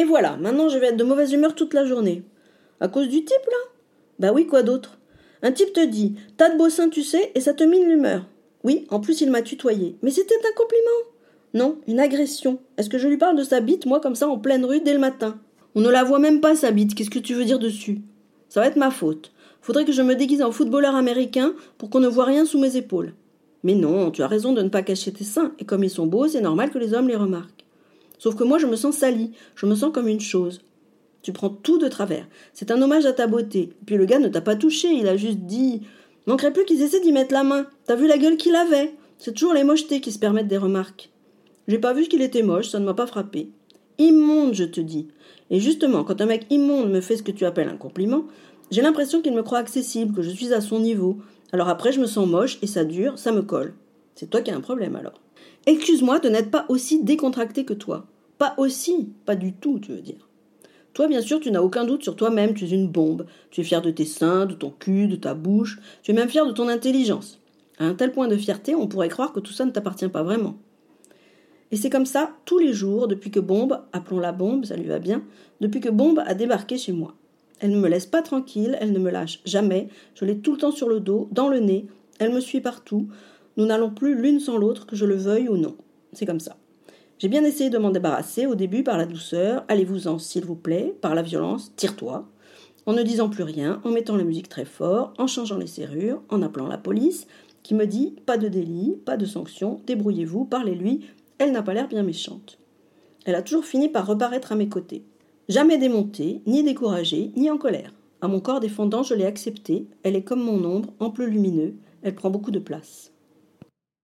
Et voilà, maintenant je vais être de mauvaise humeur toute la journée. À cause du type, là? Bah oui, quoi d'autre? Un type te dit T'as de beaux seins, tu sais, et ça te mine l'humeur. Oui, en plus il m'a tutoyé. Mais c'était un compliment Non, une agression. Est-ce que je lui parle de sa bite, moi, comme ça, en pleine rue, dès le matin? On ne la voit même pas, sa bite. Qu'est-ce que tu veux dire dessus? Ça va être ma faute. Faudrait que je me déguise en footballeur américain pour qu'on ne voit rien sous mes épaules. Mais non, tu as raison de ne pas cacher tes seins, et comme ils sont beaux, c'est normal que les hommes les remarquent. Sauf que moi, je me sens salie, je me sens comme une chose. Tu prends tout de travers. C'est un hommage à ta beauté. Puis le gars ne t'a pas touché, il a juste dit. Manquerait plus qu'ils essaient d'y mettre la main. T'as vu la gueule qu'il avait C'est toujours les mochetés qui se permettent des remarques. J'ai pas vu qu'il était moche, ça ne m'a pas frappé. Immonde, je te dis. Et justement, quand un mec immonde me fait ce que tu appelles un compliment, j'ai l'impression qu'il me croit accessible, que je suis à son niveau. Alors après, je me sens moche et ça dure, ça me colle. C'est toi qui as un problème alors. Excuse-moi de n'être pas aussi décontracté que toi. Pas aussi, pas du tout, tu veux dire. Toi, bien sûr, tu n'as aucun doute sur toi-même, tu es une bombe. Tu es fier de tes seins, de ton cul, de ta bouche. Tu es même fier de ton intelligence. À un tel point de fierté, on pourrait croire que tout ça ne t'appartient pas vraiment. Et c'est comme ça tous les jours depuis que Bombe, appelons-la Bombe, ça lui va bien, depuis que Bombe a débarqué chez moi. Elle ne me laisse pas tranquille, elle ne me lâche jamais, je l'ai tout le temps sur le dos, dans le nez, elle me suit partout, nous n'allons plus l'une sans l'autre, que je le veuille ou non. C'est comme ça. J'ai bien essayé de m'en débarrasser au début par la douceur, allez-vous-en s'il vous plaît, par la violence, tire-toi, en ne disant plus rien, en mettant la musique très fort, en changeant les serrures, en appelant la police, qui me dit pas de délit, pas de sanction, débrouillez-vous, parlez-lui, elle n'a pas l'air bien méchante. Elle a toujours fini par reparaître à mes côtés. Jamais démontée, ni découragée, ni en colère. À mon corps défendant, je l'ai acceptée. Elle est comme mon ombre, ample lumineux. Elle prend beaucoup de place.